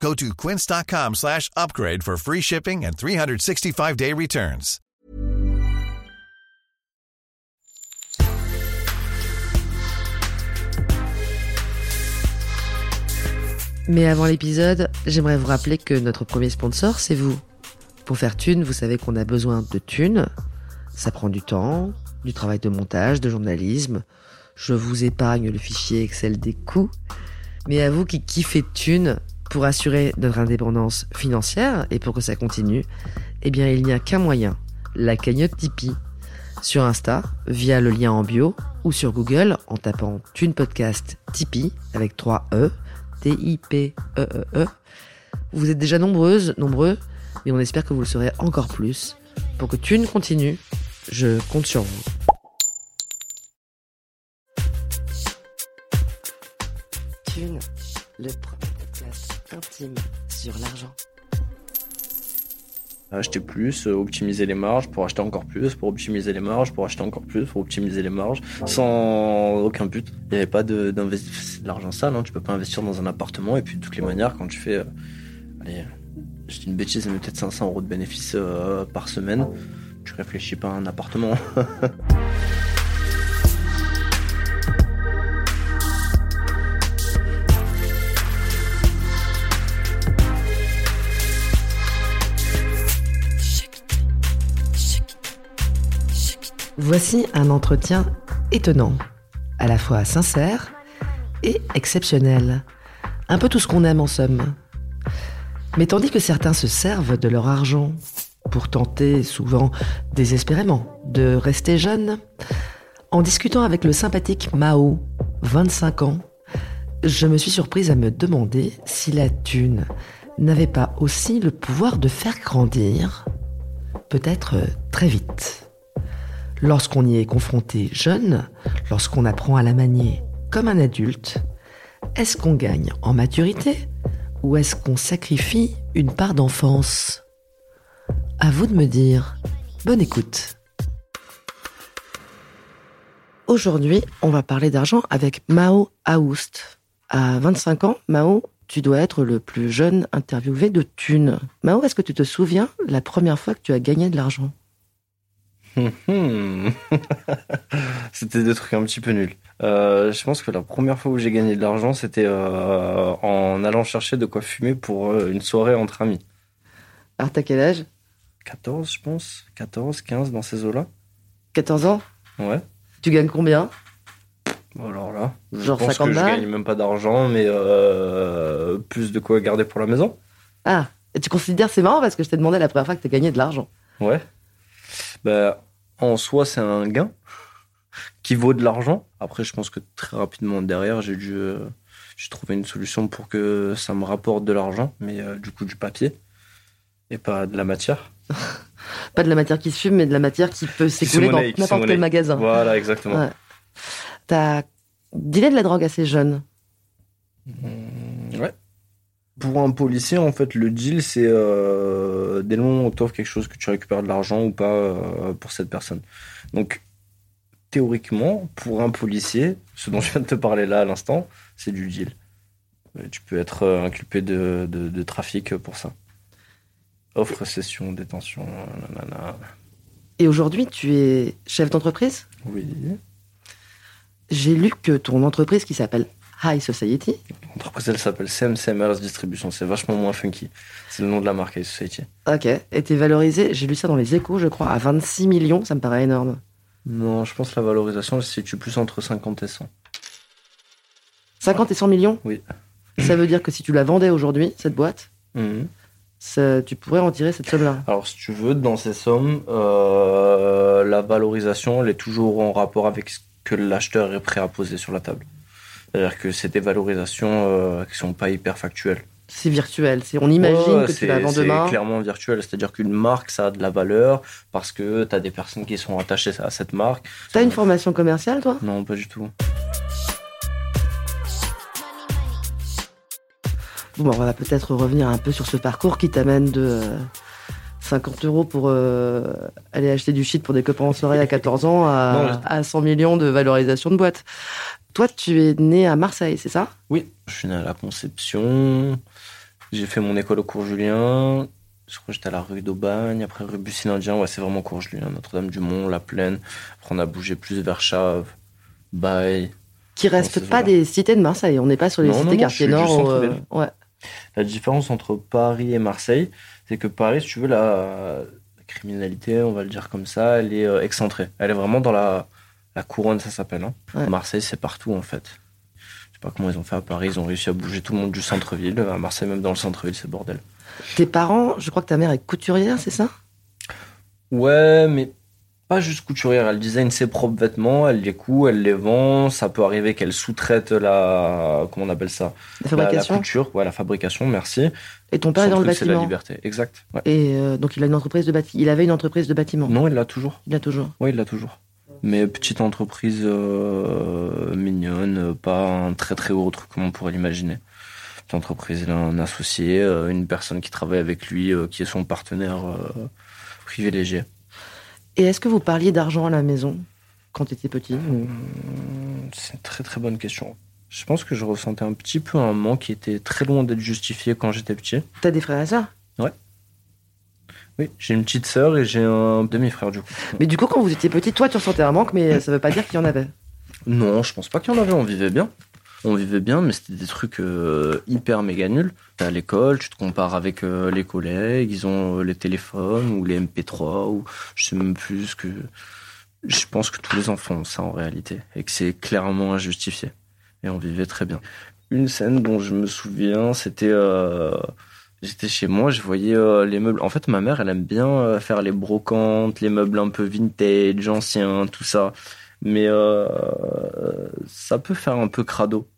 Go to quince.com slash upgrade for free shipping and 365-day returns. Mais avant l'épisode, j'aimerais vous rappeler que notre premier sponsor, c'est vous. Pour faire thune, vous savez qu'on a besoin de thunes. Ça prend du temps, du travail de montage, de journalisme. Je vous épargne le fichier Excel des coûts. Mais à vous qui kiffez thunes, pour assurer notre indépendance financière et pour que ça continue, eh bien, il n'y a qu'un moyen. La cagnotte Tipeee. Sur Insta, via le lien en bio, ou sur Google en tapant Thune Podcast Tipeee avec 3 E, T-I-P-E-E-E. Vous êtes déjà nombreuses, nombreux, mais on espère que vous le serez encore plus. Pour que Thune continue, je compte sur vous. Thune, le premier sur l'argent. Acheter plus, euh, optimiser les marges pour acheter encore plus, pour optimiser les marges, pour acheter encore plus, pour optimiser les marges, sans aucun but. Il n'y avait pas de- d'investissement, c'est de l'argent sale, hein. tu peux pas investir dans un appartement et puis de toutes les manières quand tu fais, euh, allez, une bêtise, mais peut-être 500 euros de bénéfices euh, par semaine, tu réfléchis pas à un appartement. Voici un entretien étonnant, à la fois sincère et exceptionnel. Un peu tout ce qu'on aime en somme. Mais tandis que certains se servent de leur argent pour tenter, souvent désespérément, de rester jeunes, en discutant avec le sympathique Mao, 25 ans, je me suis surprise à me demander si la thune n'avait pas aussi le pouvoir de faire grandir, peut-être très vite. Lorsqu'on y est confronté jeune, lorsqu'on apprend à la manier comme un adulte, est-ce qu'on gagne en maturité ou est-ce qu'on sacrifie une part d'enfance? À vous de me dire. Bonne écoute. Aujourd'hui, on va parler d'argent avec Mao Aoust. À 25 ans, Mao, tu dois être le plus jeune interviewé de Thune. Mao, est-ce que tu te souviens la première fois que tu as gagné de l'argent? c'était des trucs un petit peu nuls. Euh, je pense que la première fois où j'ai gagné de l'argent, c'était euh, en allant chercher de quoi fumer pour euh, une soirée entre amis. Alors, t'as quel âge? 14, je pense. 14, 15 dans ces eaux-là. 14 ans? Ouais. Tu gagnes combien? Alors là, je Genre pense 50 que je gagne même pas d'argent, mais plus de quoi garder pour la maison. Ah, et tu considères, c'est marrant parce que je t'ai demandé la première fois que tu as gagné de l'argent. Ouais. Bah, en soi, c'est un gain qui vaut de l'argent. Après, je pense que très rapidement derrière, j'ai dû euh, j'ai trouvé une solution pour que ça me rapporte de l'argent, mais euh, du coup du papier et pas de la matière. Pas de la matière qui se fume, mais de la matière qui peut s'écouler dans n'importe quel magasin. Voilà, exactement. Ouais. T'as dealé de la drogue assez jeune. Mmh. Pour un policier, en fait, le deal, c'est euh, dès le moment où on t'offre quelque chose que tu récupères de l'argent ou pas euh, pour cette personne. Donc, théoriquement, pour un policier, ce dont je viens de te parler là à l'instant, c'est du deal. Euh, Tu peux être euh, inculpé de, de, de trafic pour ça. Offre, cession, détention, nanana. Et aujourd'hui, tu es chef d'entreprise? Oui. J'ai lu que ton entreprise qui s'appelle High Society, L'entreprise, elle s'appelle CMCMRS Distribution. C'est vachement moins funky. C'est le nom de la marque, High Society. ok, était valorisée, j'ai lu ça dans les échos, je crois, à 26 millions, ça me paraît énorme. Non, je pense que la valorisation elle se situe plus entre 50 et 100. 50 et 100 millions Oui. Ça veut dire que si tu la vendais aujourd'hui, cette boîte, Mhm. ça- tu pourrais en tirer cette somme-là. Alors, si tu veux, dans ces sommes, euh, la valorisation, elle est toujours en rapport avec ce que l'acheteur est prêt à poser sur la table. C'est-à-dire que c'est des valorisations euh, qui sont pas hyper factuelles. C'est virtuel. C'est, on imagine Ouais, que tu c'est- vas vendre C'est demain. clairement virtuel. C'est-à-dire qu'une marque, ça a de la valeur parce que tu as des personnes qui sont attachées à cette marque. T'as une formation commerciale, toi? Non, pas du tout. Bon, on va peut-être revenir un peu sur ce parcours qui t'amène de euh, 50 euros pour euh, aller acheter du shit pour des copains en soirée à 14 ans Non, à, à 100 millions de valorisation de boîte. Toi, tu es né à Marseille, c'est ça? Oui, je suis né à la Conception. J'ai fait mon école au cours Julien. Je crois que j'étais à la rue d'Aubagne, après rue Bussy-Indien. Ouais, c'est vraiment cours Julien, Notre-Dame-du-Mont, La Plaine. Après, on a bougé plus vers Chave, Bail. Qui restent pas des cités de Marseille. On n'est pas sur les Non, cités non, du nord. ou, euh, ouais. La différence entre Paris et Marseille, c'est que Paris, si tu veux, la, la criminalité, on va le dire comme ça, elle est euh, excentrée. Elle est vraiment dans la, la couronne, ça s'appelle. hein. Ouais. Marseille, c'est partout, en fait. Je sais pas comment ils ont fait à Paris. Ils ont réussi à bouger tout le monde du centre-ville. À Marseille, même dans le centre-ville, c'est bordel. Tes parents, je crois que ta mère est couturière, c'est ça? Ouais, mais pas juste couturière. Elle design ses propres vêtements, elle les coud, elle les vend. Ça peut arriver qu'elle sous-traite la. Comment on appelle ça? La La- la, fabrication couture, ouais, la fabrication, merci. Et ton père est dans le truc, c'est la bâtiment. liberté. Exact. ouais. Et euh, donc il a une entreprise de bâtiment. Il avait une entreprise de bâtiment. Non, il l'a toujours. Il a toujours. Oui, il l'a toujours. Mais petite entreprise euh, mignonne, pas un très très gros truc comme on pourrait l'imaginer. Petite entreprise, il a un associé, euh, une personne qui travaille avec lui, euh, qui est son partenaire euh, privilégié. Et est-ce que vous parliez d'argent à la maison quand tu étais petit Hum, C'est une très très bonne question. Je pense que je ressentais un petit peu un manque qui était très loin d'être justifié quand j'étais petit. T'as des frères et sœurs? Oui, j'ai une petite sœur et j'ai un demi-frère du coup. Mais du coup, quand vous étiez petit, toi, tu ressentais un manque, mais ça veut pas dire qu'il y en avait. Non, je pense pas qu'il y en avait, on vivait bien. On vivait bien, mais c'était des trucs euh, hyper méga nuls. T'es à l'école, tu te compares avec euh, les collègues, ils ont euh, les téléphones ou les MP3 ou je sais même plus que. Je pense que tous les enfants ont ça en réalité et que c'est clairement injustifié. Et on vivait très bien. Une scène dont je me souviens, c'était. euh, J'étais chez moi, je voyais euh, les meubles. En fait, ma mère, elle aime bien euh, faire les brocantes, les meubles un peu vintage, anciens, tout ça mais euh, ça peut faire un peu crado.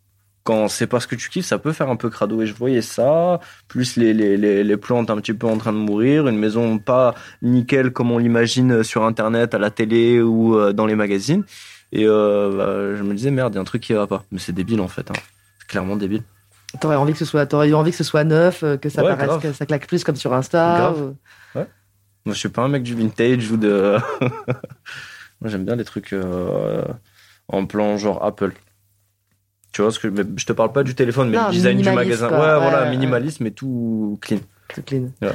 Quand c'est pas ce que tu kiffes, ça peut faire un peu crado. Et je voyais ça, plus les, les, les, les plantes un petit peu en train de mourir, une maison pas nickel comme on l'imagine sur Internet, à la télé ou euh, dans les magazines. Et euh, bah, je me disais, merde, il y a un truc qui va pas. Mais c'est débile en fait. Hein. C'est clairement débile. T'aurais envie que ce soit, t'aurais eu envie que ce soit neuf, que ça Ouais, paraisse, grave. que ça claque plus comme sur Insta. Grave. ou- Moi, je suis pas un mec du vintage ou de. Moi, j'aime bien les trucs euh, en plan genre Apple. Tu vois ce que mais je te parle pas du téléphone, mais Non, le design du minimaliste, magasin. quoi. Ouais, Ouais, voilà, ouais. minimalisme et tout clean. tout clean. Ouais.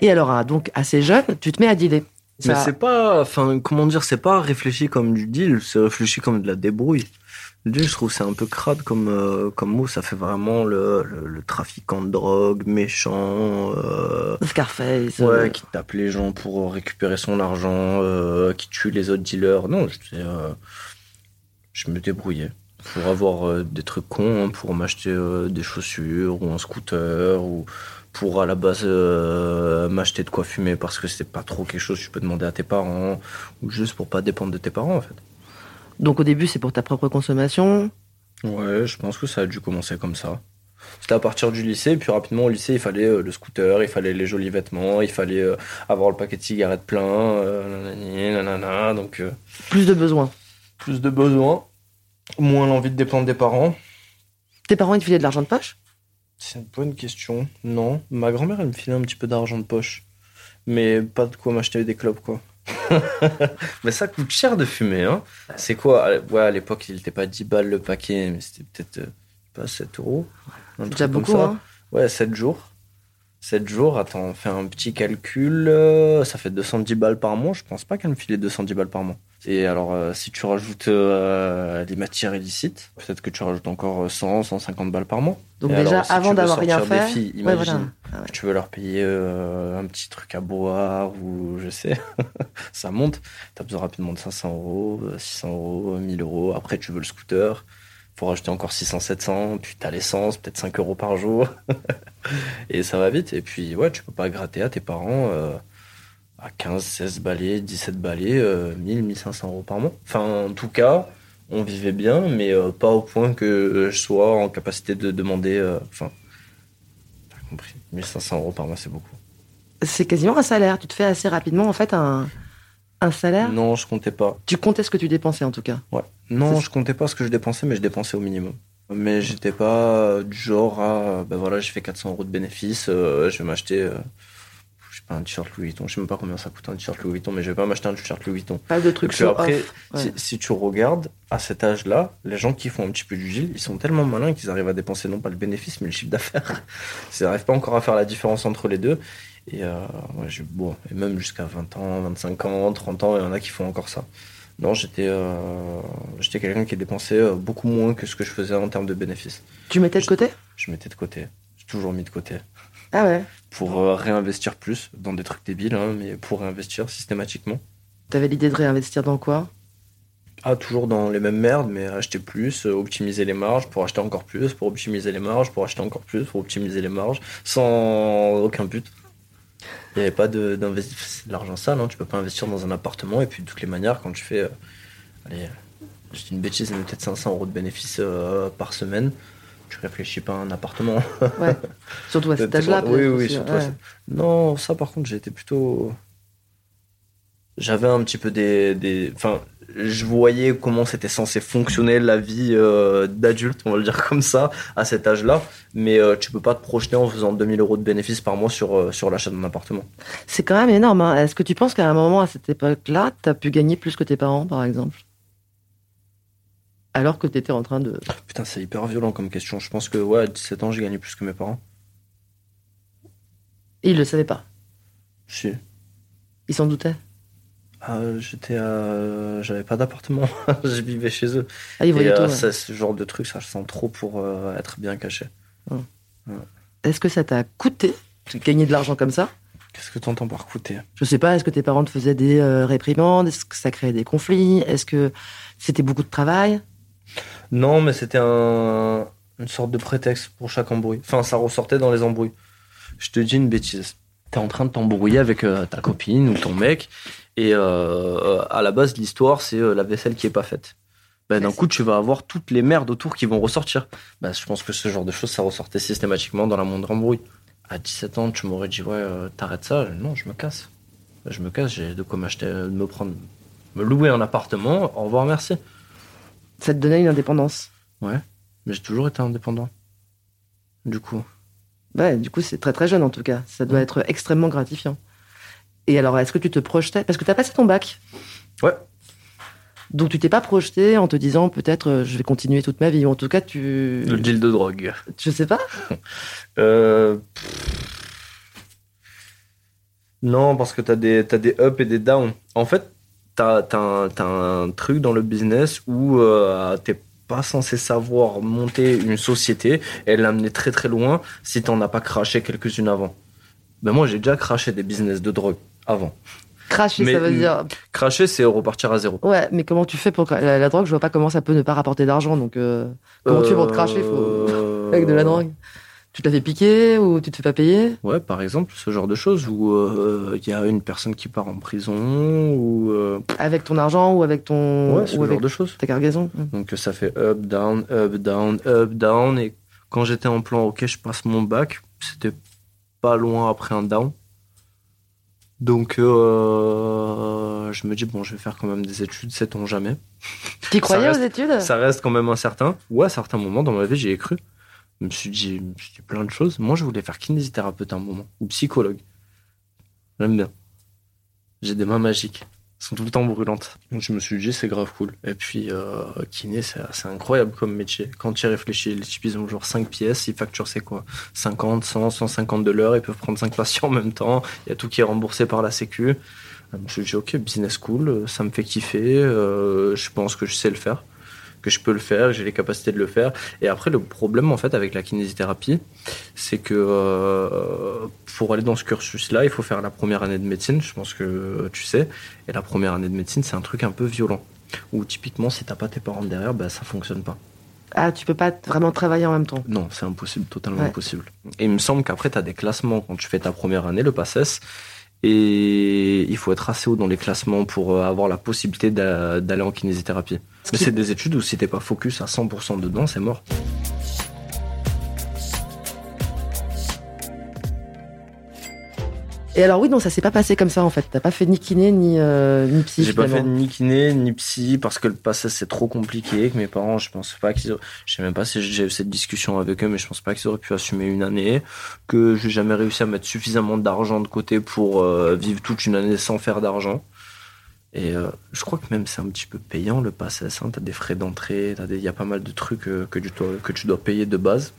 Et alors, ah, donc, assez jeune, tu te mets à dealer. Mais c'est pas, enfin, comment dire, c'est pas réfléchi comme du deal, c'est réfléchi comme de la débrouille. Deal, je trouve, c'est un peu crade comme, euh, comme mot. Ça fait vraiment le, le, le trafiquant de drogue, méchant, euh, Scarface. euh, Ouais, qui tape les gens pour récupérer son argent, euh, qui tue les autres dealers. Non, je, euh, je me débrouillais pour avoir euh, des trucs cons, hein, pour m'acheter euh, des chaussures ou un scooter ou pour à la base euh, m'acheter de quoi fumer parce que c'est pas trop quelque chose que tu peux demander à tes parents ou juste pour pas dépendre de tes parents en fait. Donc, au début, c'est pour ta propre consommation. Ouais, je pense que ça a dû commencer comme ça. C'était à partir du lycée, puis rapidement au lycée, il fallait euh, le scooter, il fallait les jolis vêtements, il fallait euh, avoir le paquet de cigarettes plein, euh, nanani, nanana, donc Plus de besoins. plus de besoins, moins l'envie de dépendre des parents. Tes parents, ils te filaient de l'argent de poche? C'est une bonne question. Non, ma grand-mère, elle me filait un petit peu d'argent de poche, mais pas de quoi m'acheter des clopes, quoi. mais ça coûte cher de fumer, hein. C'est quoi Ouais, à l'époque, il était pas 10 balles le paquet, mais c'était peut-être, euh, pas 7 euros. C'est déjà beaucoup, hein Ouais, 7 jours. 7 jours, attends, on fait un petit calcul, euh, ça fait 210 balles par mois. Je pense pas qu'elle me filait 210 balles par mois. Et alors, euh, si tu rajoutes euh, des matières illicites, peut-être que tu rajoutes encore 100, 150 balles par mois. Donc, Et déjà, alors, si tu avant d'avoir rien fait. filles, ouais, imagine voilà. Ah ouais. que tu veux leur payer euh, un petit truc à boire ou je sais, ça monte. T'as besoin rapidement de 500 euros, euh, 600 euros, 1000 euros. Après, tu veux le scooter. Faut rajouter encore 600, 700. Puis t'as l'essence, peut-être 5 euros par jour. et ça va vite. Et puis, ouais, tu peux pas gratter à tes parents. euh, à 15, 16 balais, 17 balais, euh, 1000, 1500 euros par mois. Enfin, en tout cas, on vivait bien, mais euh, pas au point que je sois en capacité de demander. euh, Enfin, t'as compris. 1500 euros par mois, c'est beaucoup. C'est quasiment un salaire. Tu te fais assez rapidement, en fait, un, un salaire? Non, je comptais pas. Tu comptais ce que tu dépensais, en tout cas? Ouais. Non, je comptais pas ce que je dépensais, mais je dépensais au minimum. Mais j'étais pas du genre à, ben voilà, j'ai fait 400 euros de bénéfices, euh, je vais m'acheter, euh, sais pas, un t-shirt Louis Vuitton. Je sais même pas combien ça coûte un t-shirt Louis Vuitton, mais je vais pas m'acheter un t-shirt Louis Vuitton. Pas de trucs Parce que après, si, Ouais. si tu regardes, à cet âge-là, les gens qui font un petit peu du gil, ils sont tellement malins qu'ils arrivent à dépenser non pas le bénéfice, mais le chiffre d'affaires. Ils n'arrivent pas encore à faire la différence entre les deux. Et, euh, ouais, bon, et même jusqu'à 20 ans, 25 ans, 30 ans, il y en a qui font encore ça. Non, j'étais euh, j'étais quelqu'un qui dépensait euh, beaucoup moins que ce que je faisais en termes de bénéfices. Tu mettais de côté? Je mettais de côté. J'ai toujours mis de côté. Ah ouais. Pour euh, réinvestir plus dans des trucs débiles, hein, mais pour réinvestir systématiquement. T'avais l'idée de réinvestir dans quoi? Ah, toujours dans les mêmes merdes, mais acheter plus, euh, optimiser les marges pour acheter encore plus, pour optimiser les marges, pour acheter encore plus, pour optimiser les marges, sans aucun but. Il n'y avait pas d'investissement. De l'argent sale, hein. tu peux pas investir dans un appartement, et puis de toutes les manières, quand tu fais. euh, allez, une bêtise, mais peut-être 500 euros de bénéfices euh, par semaine, tu réfléchis pas à un appartement. Ouais. Surtout à cet âge-là. Oui, oui, surtout. ouais. Non, ça par contre, été plutôt. J'avais un petit peu des, des. Enfin, je voyais comment c'était censé fonctionner la vie euh, d'adulte, on va le dire comme ça, à cet âge-là. Mais euh, tu peux pas te projeter en faisant 2000 euros de bénéfices par mois sur, euh, sur l'achat d'un appartement. C'est quand même énorme. hein. Est-ce que tu penses qu'à un moment, à cette époque-là, t'as pu gagner plus que tes parents, par exemple? Alors que t'étais en train de. Putain, c'est hyper violent comme question. Je pense que, ouais, à 17 ans, j'ai gagné plus que mes parents. Et ils le savaient pas. Si. Ils s'en doutaient. Ah, j'étais à... J'avais pas d'appartement. je vivais chez eux. Ah, ils Et voyaient euh, tout. ouais. ça, ce genre de truc, ça, je sens trop pour euh, être bien caché. Est-ce que ça t'a coûté de gagner de l'argent comme ça? Qu'est-ce que t'entends par coûter? Je sais pas, est-ce que tes parents te faisaient des euh, réprimandes? Est-ce que ça créait des conflits? Est-ce que c'était beaucoup de travail? Non, mais c'était un... une sorte de prétexte pour chaque embrouille. Enfin, ça ressortait dans les embrouilles. Je te dis une bêtise. T'es en train de t'embrouiller avec euh, ta copine ou ton mec, et euh, à la base, l'histoire, c'est euh, la vaisselle qui est pas faite. Ben, d'un coup, tu vas avoir toutes les merdes autour qui vont ressortir. Ben, je pense que ce genre de choses, ça ressortait systématiquement dans la moindre embrouille. À 17 ans, tu m'aurais dit, ouais, euh, t'arrêtes ça? Non, je me casse. Je me casse, j'ai de quoi m'acheter, de me prendre, me louer un appartement. Au revoir, merci. Ça te donnait une indépendance Mais j'ai toujours été indépendant. Du coup. Ouais, du coup, c'est très très jeune en tout cas. Ça doit être extrêmement gratifiant. Et alors, est-ce que tu te projetais? Parce que tu as passé ton bac. Ouais. Donc, tu t'es pas projeté en te disant peut-être euh, je vais continuer toute ma vie. Ou en tout cas, tu. Le deal de drogue. Je sais pas. Euh... Non, parce que t'as des, t'as des ups et des downs. En fait, t'as, un, truc dans le business où euh, t'es pas censé savoir monter une société et l'amener très très loin si t'en as pas craché quelques-unes avant. Ben moi, j'ai déjà craché des business de drogue avant. Cracher, Mais- ça veut dire. Cracher, c'est repartir à zéro. Ouais, mais comment tu fais pour. La, la drogue, je vois pas comment ça peut ne pas rapporter d'argent. Donc, euh, comment tu fais pour te cracher faut... Euh, avec de la drogue Tu te la fais piquer ou tu te fais pas payer? Ouais, par exemple, ce genre de choses où euh, il y a une personne qui part en prison ou euh, Avec ton argent ou avec ton. ouais, ce ou genre avec de choses. ta cargaison Donc ça fait up down up down up down et quand j'étais en plan OK, je passe mon bac, c'était pas loin après un down. Donc euh, je me dis bon, je vais faire quand même des études, sait-on jamais. Tu croyais reste- aux études? Ça reste quand même incertain. Ou à certains moments dans ma vie, j'y ai cru. Je me suis dit, je plein de choses. Moi, je voulais faire kinésithérapeute à un moment ou psychologue. J'aime bien. J'ai des mains magiques. Elles sont tout le temps brûlantes. Donc je me suis dit, c'est grave cool. Et puis, euh, kiné, c'est incroyable comme métier. Quand tu y réfléchis, les types, ils ont genre 5 pièces. Ils facturent, c'est quoi? 50, 100, 150 de l'heure. Ils peuvent prendre 5 patients en même temps. Il y a tout qui est remboursé par la Sécu. Je me suis dit, ok, business cool, ça me fait kiffer. euh, je pense que je sais le faire que je peux le faire, j'ai les capacités de le faire. Et après, le problème, en fait, avec la kinésithérapie, c'est que euh, pour aller dans ce cursus-là, il faut faire la première année de médecine, je pense que tu sais. Et la première année de médecine, c'est un truc un peu violent. Où typiquement, si t'as pas tes parents derrière, bah, ça fonctionne pas. Ah, tu peux pas vraiment travailler en même temps. Non, c'est impossible, totalement Ouais. impossible. Et il me semble qu'après, tu as des classements quand tu fais ta première année, le PACES. et il faut être assez haut dans les classements pour euh, avoir la possibilité d'aller en kinésithérapie. Mais c'est des études où si t'es pas focus à 100% dedans, c'est mort. Et alors oui, non, ça s'est pas passé comme ça en fait. T'as pas fait ni kiné ni euh, ni psy. J'ai pas fait ni kiné ni psy parce que le passé c'est trop compliqué. Avec mes parents, je pense pas qu'ils. Je sais même pas si j'ai eu cette discussion avec eux, mais je pense pas qu'ils auraient pu assumer une année. Que j'ai jamais réussi à mettre suffisamment d'argent de côté pour euh, vivre toute une année sans faire d'argent. Et euh, je crois que même c'est un petit peu payant le passé. Hein. T'as des frais d'entrée, il y a pas mal de trucs euh, que tu dois que tu dois payer de base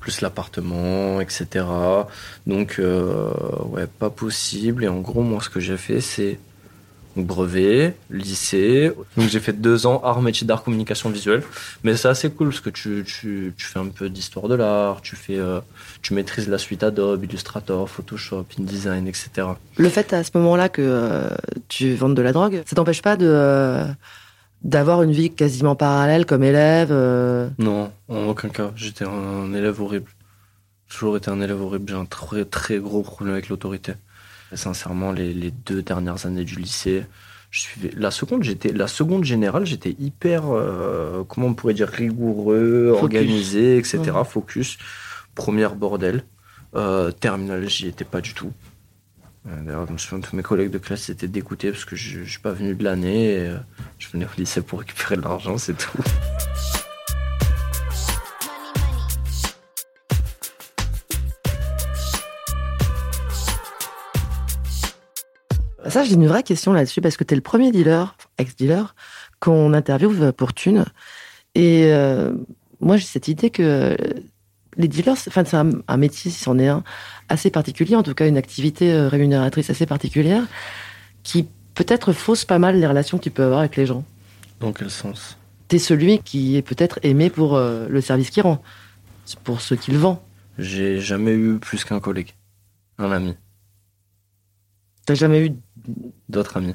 plus l'appartement, etc. Donc, euh, ouais, pas possible. Et en gros, moi, ce que j'ai fait, c'est brevet, lycée. Donc, j'ai fait deux ans art, métier d'art, communication visuelle. Mais c'est assez cool parce que tu, tu, tu fais un peu d'histoire de l'art, tu fais, euh, tu maîtrises la suite Adobe, Illustrator, Photoshop, InDesign, etc. Le fait à ce moment-là que euh, tu vendes de la drogue, ça t'empêche pas de d'avoir une vie quasiment parallèle comme élève euh Non, en aucun cas. J'étais un élève horrible. J'ai toujours été un élève horrible. J'ai un très très gros problème avec l'autorité. Sincèrement, les, les, deux dernières années du lycée, je suivais la seconde. J'étais la seconde générale. J'étais hyper, euh, comment on pourrait dire, rigoureux, organisé, etc. Focus. Première bordel. Euh, terminale, j'y étais pas du tout. Euh, d'ailleurs, je me souviens tous mes collègues de classe étaient dégoûtés parce que je ne suis pas venu de l'année. Et, euh, je venais au lycée pour récupérer de l'argent, c'est tout. Ça, j'ai une vraie question là-dessus parce que tu es le premier dealer, ex-dealer, qu'on interviewe pour Thune. Et euh, moi, j'ai cette idée que les dealers, enfin, c'est un, métier, si c'en est un, assez particulier, en tout cas une activité euh, rémunératrice assez particulière, qui peut-être fausse pas mal les relations que tu peux avoir avec les gens. Dans quel sens? T'es celui qui est peut-être aimé pour euh, le service qu'il rend, pour ce qu'il vend. J'ai jamais eu plus qu'un collègue, un ami. T'as jamais eu d'autres amis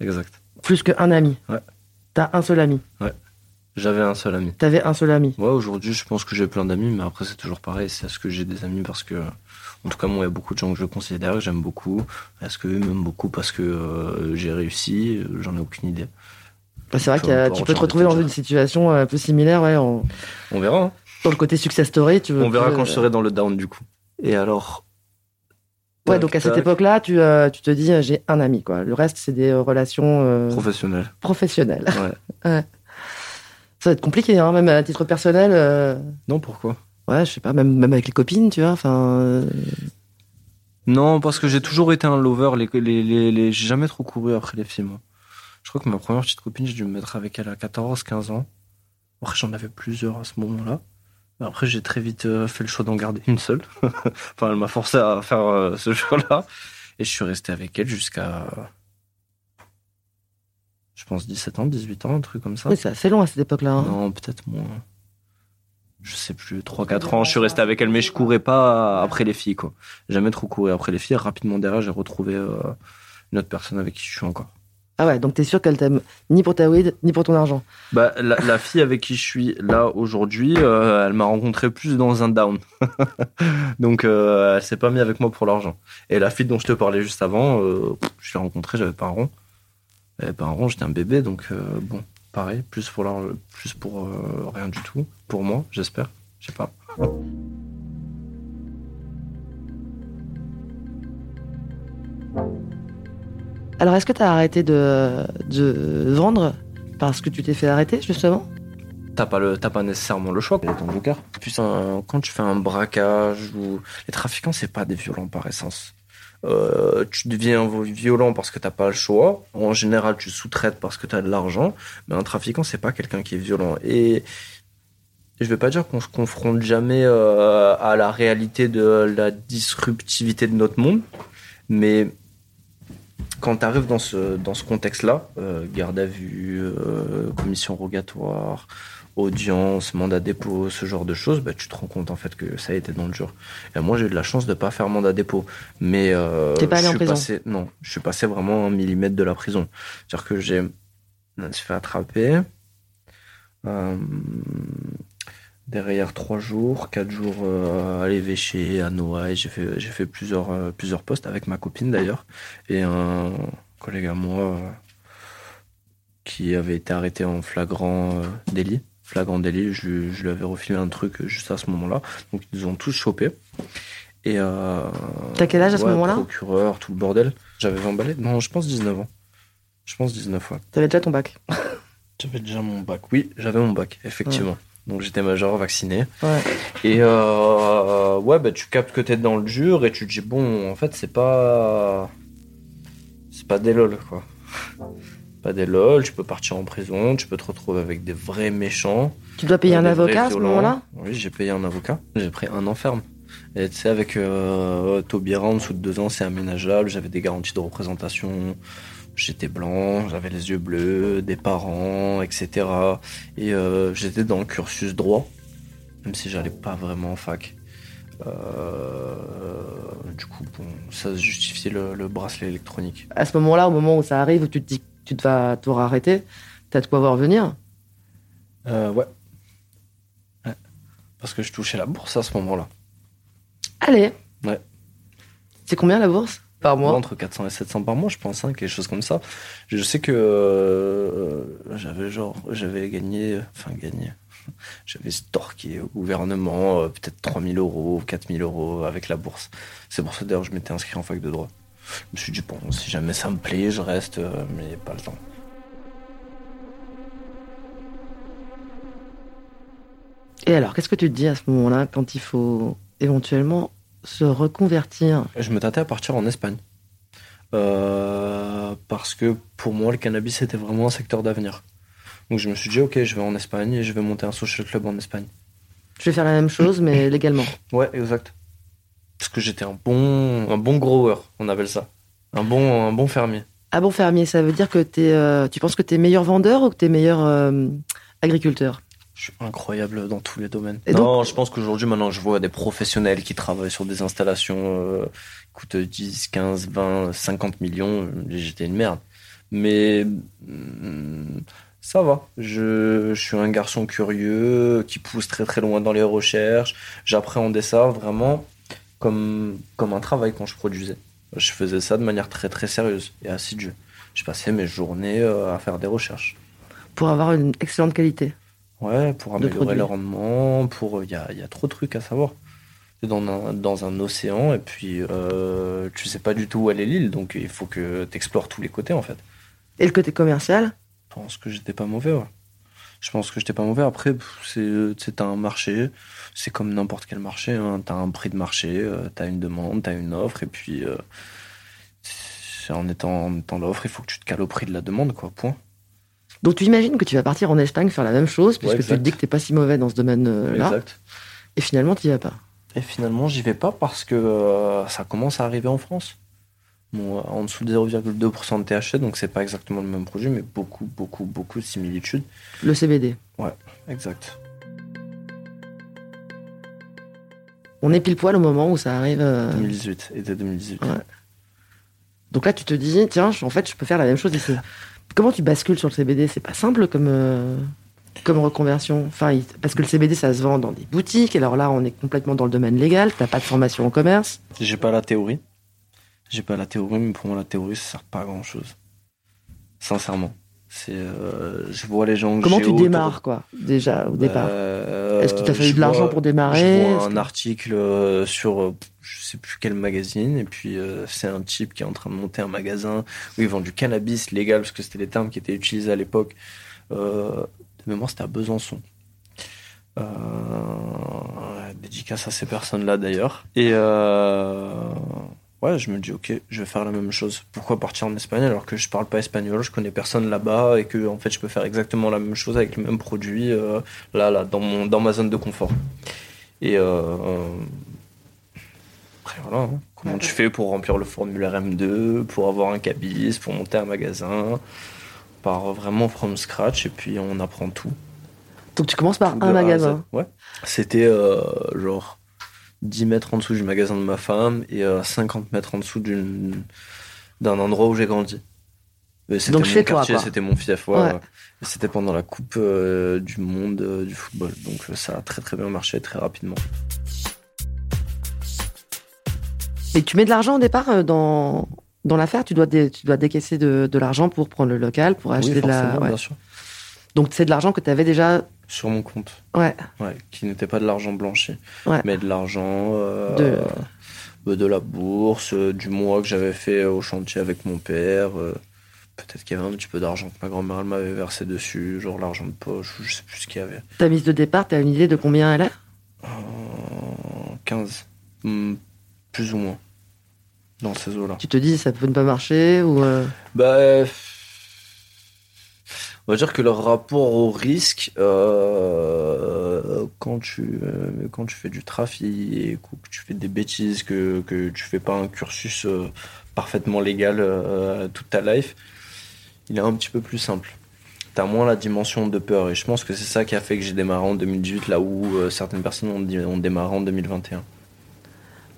Exact. Plus qu'un ami Ouais. T'as un seul ami Ouais. J'avais un seul ami. T'avais un seul ami Ouais, aujourd'hui, je pense que j'ai plein d'amis, mais après, c'est toujours pareil. C'est ce que j'ai des amis parce que, en tout cas, moi, il y a beaucoup de gens que je considère, que j'aime beaucoup. Est-ce qu'eux m'aiment beaucoup parce que euh, j'ai réussi? J'en ai aucune idée. Bah, c'est vrai que tu peux te retrouver dans une situation euh, un peu similaire, ouais. On, on verra. Hein. Dans le côté success story, tu veux. On verra quand je serai dans le down, du coup. Et alors, Ouais, donc à cette époque-là, tu, euh, tu te dis, j'ai un ami, quoi. Le reste, c'est des relations. Professionnelles. Professionnelles. Ouais. ouais. Ça va être compliqué, hein, même à titre personnel. Euh. Non, pourquoi? Ouais, je sais pas, même, même avec les copines, tu vois, enfin. Euh. Non, parce que j'ai toujours été un lover. Les, les, les, J'ai jamais trop couru après les filles, moi. Je crois que ma première petite copine, j'ai dû me mettre avec elle à 14, 15 ans. Après, j'en avais plusieurs à ce moment-là. Après, j'ai très vite euh, fait le choix d'en garder une seule. enfin, elle m'a forcé à faire ce choix-là. Et je suis resté avec elle jusqu'à je pense 17 ans, 18 ans, un truc comme ça. Oui, c'est assez long à cette époque-là. Hein. Non, peut-être moins. Je sais plus, 3-4 ans, je suis resté avec elle, mais je courais pas après les filles, quoi. Jamais trop couru après les filles. Rapidement derrière, j'ai retrouvé euh, une autre personne avec qui je suis encore. Ah ouais, donc t'es sûr qu'elle t'aime ni pour ta weed, ni pour ton argent Bah, la, fille avec qui je suis là aujourd'hui, euh, elle m'a rencontré plus dans un down. donc, euh, elle s'est pas mise avec moi pour l'argent. Et la fille dont je te parlais juste avant, je l'ai rencontrée, j'avais pas un rond. Et ben, rond, j'étais un bébé, donc euh, bon, pareil, plus pour, plus pour euh, rien du tout. Pour moi, j'espère. Je sais pas. Alors, est-ce que tu as arrêté de, de vendre parce que tu t'es fait arrêter, justement? T'as pas, le, pas nécessairement le choix, ton joker. Puis quand tu fais un braquage ou les trafiquants, c'est pas des violents par essence. Euh, tu deviens violent parce que t'as pas le choix. En général, tu sous-traites parce que tu as de l'argent. Mais un trafiquant, c'est pas quelqu'un qui est violent. Et je vais pas dire qu'on se confronte jamais euh, à la réalité de la disruptivité de notre monde, mais quand tu arrives dans ce, dans ce contexte-là, euh, garde à vue, commission rogatoire, audience, mandat dépôt, ce genre de choses, bah, tu te rends compte en fait que ça a été dans le dur. Et moi, j'ai eu de la chance de pas faire mandat dépôt, mais euh, pas allé en prison. Passé, non, je suis passé vraiment un millimètre de la prison. C'est-à-dire que j'ai, je me suis fait attraper. Euh, Derrière trois jours, quatre jours euh, à l'évêché, à Noailles. J'ai fait, j'ai fait plusieurs, euh, plusieurs postes avec ma copine d'ailleurs. Et un collègue à moi euh, qui avait été arrêté en flagrant euh, délit. Flagrant délit, je, je lui avais refilé un truc juste à ce moment-là. Donc ils nous ont tous chopés. Et euh, T'as quel âge à ce ouais, moment-là? Procureur, tout le bordel. J'avais 20 balais Non, je pense 19 ans. Je pense 19, ouais. T'avais déjà ton bac. J'avais déjà mon bac. Oui, j'avais mon bac, effectivement. Donc j'étais majeur, vacciné. Ouais. Et euh, ouais, bah, tu captes que t'es dans le dur et tu te dis, bon, en fait, c'est pas. C'est pas des lol, quoi. Pas des lol, tu peux partir en prison, tu peux te retrouver avec des vrais méchants. Tu dois payer un avocat à ce moment-là? Oui, j'ai payé un avocat. J'ai pris un an ferme. Et tu sais, avec euh, Taubira, en dessous de deux ans, c'est aménageable. J'avais des garanties de représentation. J'étais blanc, j'avais les yeux bleus, des parents, etc. Et euh, j'étais dans le cursus droit, même si j'allais pas vraiment en fac. Euh, du coup, bon, ça justifiait le, le bracelet électronique. À ce moment-là, au moment où ça arrive, où tu te dis que tu te vas t'auras arrêté, t'as de quoi voir venir? Euh, ouais. Ouais. Parce que je touchais la bourse à ce moment-là. Allez. Ouais. C'est combien la bourse? Par mois Entre 400 et 700 par mois, je pense, hein, quelque chose comme ça. Je sais que euh, j'avais genre, j'avais gagné, enfin gagné, j'avais storqué au gouvernement euh, peut-être 3000 euros, 4000 euros avec la bourse. C'est pour ça d'ailleurs que je m'étais inscrit en fac de droit. Je me suis dit, bon, si jamais ça me plaît, je reste, euh, mais pas le temps. Et alors, qu'est-ce que tu te dis à ce moment-là quand il faut éventuellement se reconvertir Je me tâtais à partir en Espagne. Euh, parce que pour moi, le cannabis était vraiment un secteur d'avenir. Donc je me suis dit, ok, je vais en Espagne et je vais monter un social club en Espagne. Je vais faire la même chose, mais légalement. Ouais, exact. Parce que j'étais un bon, un bon grower, on appelle ça. Un bon, un bon fermier. Ah bon, fermier, ça veut dire que t'es, euh, tu penses que t'es meilleur vendeur ou que t'es meilleur euh, agriculteur? Je suis incroyable dans tous les domaines. Et non, je pense qu'aujourd'hui, maintenant, je vois des professionnels qui travaillent sur des installations euh, qui coûtent 10, 15, 20, 50 millions. J'étais une merde. Mais hum, ça va. Je, je suis un garçon curieux qui pousse très très loin dans les recherches. J'appréhendais ça vraiment comme, comme un travail quand je produisais. Je faisais ça de manière très très sérieuse et assidue. Je passais mes journées euh, à faire des recherches. Pour avoir une excellente qualité. Ouais, pour améliorer le rendement, pour il y a, y a trop de trucs à savoir. T'es dans un, dans un océan et puis euh, tu sais pas du tout où est l'île, donc il faut que tu explores tous les côtés en fait. Et le côté commercial? Je pense que j'étais pas mauvais, ouais. Je pense que j'étais pas mauvais. Après, c'est c'est un marché, c'est comme n'importe quel marché. Hein. T'as un prix de marché, euh, t'as une demande, t'as une offre, et puis euh, en étant, en étant l'offre, il faut que tu te cales au prix de la demande, quoi. Point. Donc tu imagines que tu vas partir en Espagne faire la même chose, puisque tu te dis que t'es pas si mauvais dans ce domaine-là, Exact. et finalement tu vas pas. Et finalement, j'y vais pas parce que euh, ça commence à arriver en France. Bon, euh, en dessous de 0,2% de THC, donc c'est pas exactement le même produit, mais beaucoup, beaucoup, beaucoup de similitudes. Le CBD. Exact. On est pile poil au moment où ça arrive. euh, 2018, été 2018. Ouais. Donc là, tu te dis, tiens, en fait, je peux faire la même chose ici. Comment tu bascules sur le CBD C'est pas simple comme, euh, reconversion. Enfin, parce que le CBD, ça se vend dans des boutiques. Alors là, on est complètement dans le domaine légal. T'as pas de formation en commerce. J'ai pas la théorie. J'ai pas la théorie, mais pour moi, la théorie, ça sert pas à grand chose. Sincèrement. C'est, euh, je vois les gens que Comment tu autour- démarres, quoi, déjà, au départ Euh, Est-ce qu'il t'a fallu de l'argent pour démarrer Je vois un que- article euh, sur je sais plus quel magazine et puis euh, c'est un type qui est en train de monter un magasin où ils vendent du cannabis légal parce que c'était les termes qui étaient utilisés à l'époque. De mémoire, c'était à Besançon. Euh, dédicace à ces personnes-là d'ailleurs. Et euh, ouais, je me dis ok, je vais faire la même chose. Pourquoi partir en Espagne alors que je parle pas espagnol, je connais personne là-bas et que en fait je peux faire exactement la même chose avec le même produit euh, là là dans mon dans ma zone de confort. Et euh, après voilà, hein. comment tu fais pour remplir le formulaire M2, pour avoir un cabis, pour monter un magasin, par vraiment from scratch et puis on apprend tout. Donc tu commences par un magasin. Ouais. C'était euh, genre 10 mètres en dessous du magasin de ma femme et euh, 50 mètres en dessous d'un endroit où j'ai grandi. Donc chez toi, quartier, c'était mon fief. ouais, Ouais. C'était pendant la Coupe euh, du Monde euh, du football. Donc ça a très très bien marché très rapidement. Et tu mets de l'argent au départ dans, dans l'affaire? Tu dois, dé- tu dois décaisser de, de l'argent pour prendre le local, pour acheter oui, de la. ouais. bien sûr. Donc c'est de l'argent que tu avais déjà. Sur mon compte. Ouais. Ouais, qui n'était pas de l'argent blanchi, Ouais. mais de l'argent euh, De- euh, de la bourse, euh, du mois que j'avais fait au chantier avec mon père. euh, Peut-être qu'il y avait un petit peu d'argent que ma grand-mère m'avait versé dessus, genre l'argent de poche, ou je sais plus ce qu'il y avait. Ta mise de départ, tu as une idée de combien elle est? Euh, 15, hmm, plus ou moins, dans ces eaux-là. Tu te dis ça peut ne pas marcher ou. euh, Bah, on va dire que le rapport au risque, euh, quand, tu, euh, quand tu fais du trafic ou que tu fais des bêtises, que, que tu fais pas un cursus euh, parfaitement légal toute ta life, il est un petit peu plus simple. T'as moins la dimension de peur et je pense que c'est ça qui a fait que j'ai démarré en 2018 là où certaines personnes ont, ont démarré en 2021.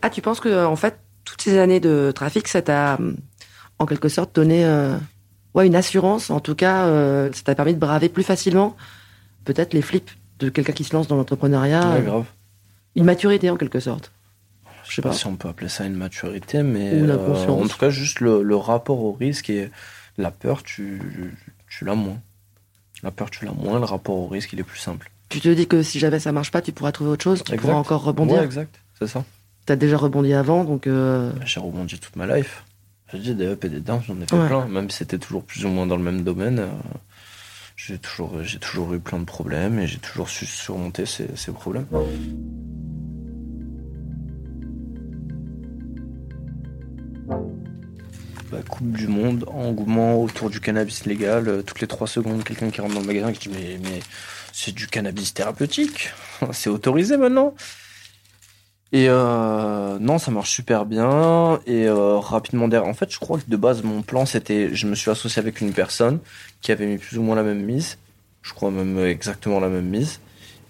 Ah, tu penses que en fait toutes ces années de trafic, ça t'a en quelque sorte donné ouais, une assurance. En tout cas, euh, ça t'a permis de braver plus facilement peut-être les flips de quelqu'un qui se lance dans l'entrepreneuriat. Ouais, euh, grave. une maturité en quelque sorte. Je sais pas si on peut appeler ça une maturité, mais Ou la euh, en tout cas, juste le, le rapport au risque et la peur, tu, tu l'as moins. La peur, tu l'as moins, le rapport au risque, il est plus simple. Tu te dis que si jamais ça marche pas, tu pourras trouver autre chose, tu Exact. pourras encore rebondir. Ouais, exact, c'est ça. T'as déjà rebondi avant, donc euh, J'ai rebondi toute ma life. J'ai des up et des downs, j'en ai fait Ouais. plein. Même si c'était toujours plus ou moins dans le même domaine, euh, j'ai toujours, j'ai toujours eu plein de problèmes et j'ai toujours su surmonter ces, ces problèmes. Bah, coupe du monde, engouement autour du cannabis légal. euh, toutes les trois secondes, quelqu'un qui rentre dans le magasin qui dit Mais, mais c'est du cannabis thérapeutique, c'est autorisé maintenant. Et euh, non, ça marche super bien. Et euh, rapidement derrière, en fait, je crois que de base, mon plan, c'était, je me suis associé avec une personne qui avait mis plus ou moins la même mise. Je crois même exactement la même mise.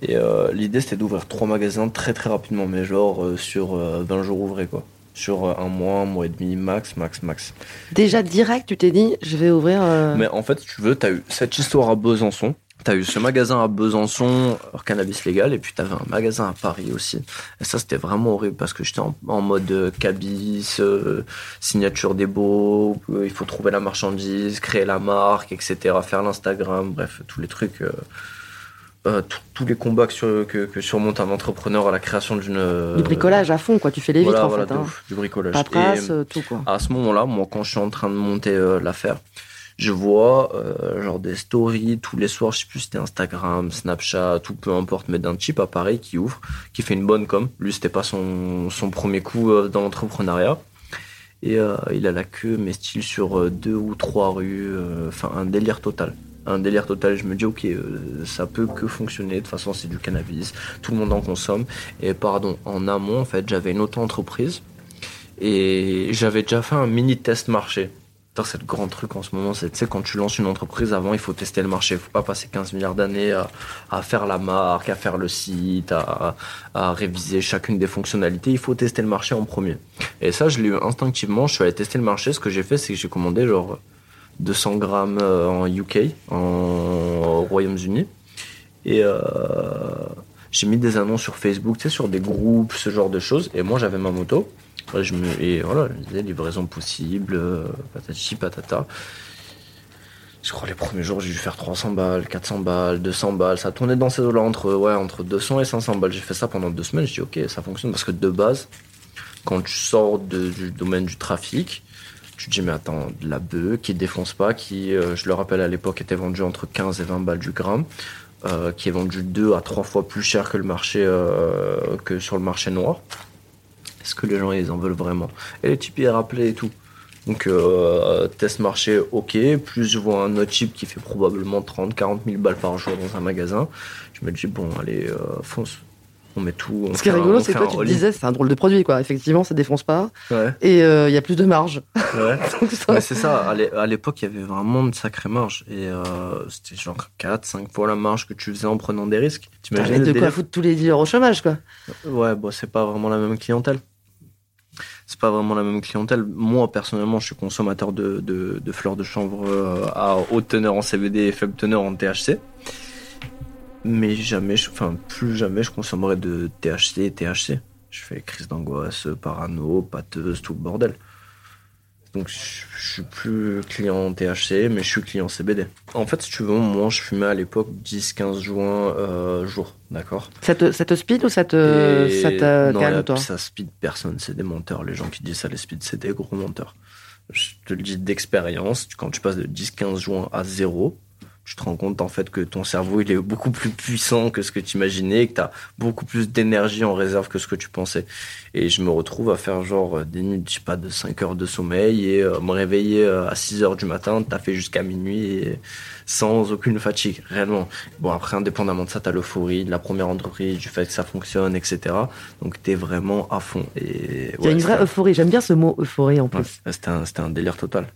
Et euh, l'idée, c'était d'ouvrir trois magasins très très rapidement, mais genre euh, sur euh, 20 jours ouvrés, quoi. Sur euh, un mois, un mois et demi, max, max, max. déjà direct, tu t'es dit, je vais ouvrir. euh, Mais en fait, tu veux, t'as eu cette histoire à Besançon. T'as eu ce magasin à Besançon, cannabis légal, et puis t'avais un magasin à Paris aussi. Et ça, c'était vraiment horrible parce que j'étais en, en mode euh, cabis, euh, signature des beaux, euh, il faut trouver la marchandise, créer la marque, etc., faire l'Instagram, bref, tous les trucs, euh, tous- les combats que, sur- que, que surmonte un entrepreneur à la création d'une. du bricolage à fond, quoi. Tu fais les vitres voilà, en voilà, fait. Hein. du bricolage. Paperasse, Et- tout quoi. à ce moment-là, moi, quand je suis en train de monter l'affaire, je vois euh, genre des stories tous les soirs, je sais plus c'était Instagram, Snapchat, tout peu importe, mais d'un type à qui ouvre, qui fait une bonne com. Lui, c'était pas son, premier coup euh, dans l'entrepreneuriat. Et euh, il a la queue, mais style sur deux ou trois rues, enfin un délire total. Un délire total, je me dis ok, ça peut que fonctionner, de toute façon c'est du cannabis, tout le monde en consomme. Et pardon, en amont, en fait, j'avais une auto-entreprise et j'avais déjà fait un mini test marché. C'est le grand truc en ce moment, c'est quand tu lances une entreprise, avant il faut tester le marché. Il faut pas passer 15 milliards d'années à, faire la marque, à faire le site, à, réviser chacune des fonctionnalités. Il faut tester le marché en premier. Et ça, je l'ai eu instinctivement. Je suis allé tester le marché. Ce que j'ai fait, c'est que j'ai commandé genre 200 grammes euh, en UK, en, au Royaume-Uni. Et euh, j'ai mis des annonces sur Facebook, tu sais, sur des groupes, ce genre de choses. Et moi, j'avais ma moto. Je me, et voilà, je disais livraison possible, euh, patati patata. Je crois les premiers jours, j'ai dû faire 300 balles, 400 balles, 200 balles. Ça tournait dans ces eaux-là entre, ouais, entre 200 et 500 balles. J'ai fait ça pendant deux semaines. Je dis, ok, ça fonctionne parce que de base, quand tu sors du domaine du trafic, tu te dis, mais attends, de la bœuf qui défonce pas, qui, euh, je le rappelle à l'époque, était vendue entre 15 et 20 balles du gramme, euh, qui est vendu deux à trois fois plus cher que le marché, que sur le marché noir. Est-ce que les gens, ils en veulent vraiment Et les types, ils rappelaient et tout. Donc, euh, test marché, ok. Plus je vois un autre type qui fait probablement 30, 40 000 balles par jour dans un magasin. Je me dis, bon, allez, euh, fonce. On met tout. On Ce qui est rigolo, c'est que toi, tu te disais, c'est un drôle de produit, quoi. Effectivement, ça défonce pas. Ouais, Et euh, il y a plus de marge. ouais. C'est ça. À l'é- À l'époque, il y avait vraiment de sacrées marges. Et euh, c'était genre 4, 5 fois la marge que tu faisais en prenant des risques. T'imagines de quoi foutre tous les dealers au chômage, quoi. Ouais, bon, c'est pas vraiment la même clientèle. C'est pas vraiment la même clientèle. Moi, personnellement, je suis consommateur de, de, de fleurs de chanvre euh, à haute teneur en CBD et faible teneur en THC. Mais jamais, enfin, plus jamais je consommerai de THC et THC. Je fais crise d'angoisse, parano, pâteuse, tout le bordel. Donc, je, je suis plus client THC, mais je suis client CBD. En fait, si tu veux, moi, je fumais à l'époque 10-15 joints euh, jour, d'accord? Ça te, ça te speed ou ça te, et ça te non, calme, là, toi? Ça speed personne, c'est des menteurs. Les gens qui disent ça, les speed, c'est des gros menteurs. Je te le dis d'expérience, quand tu passes de 10-15 juin à 0, tu te rends compte en fait que ton cerveau il est beaucoup plus puissant que ce que tu imaginais, que tu as beaucoup plus d'énergie en réserve que ce que tu pensais. Et je me retrouve à faire genre des nuits, je sais pas, de 5 heures de sommeil et euh, me réveiller euh, à 6 heures du matin, t'as fait jusqu'à minuit et sans aucune fatigue, réellement. Bon, après, indépendamment de ça, t'as l'euphorie de la première entreprise, du fait que ça fonctionne, etc. Donc, t'es vraiment à fond. Et, Il y a une vraie euphorie. J'aime bien ce mot euphorie en plus. ouais, c'était un, c'était un délire total.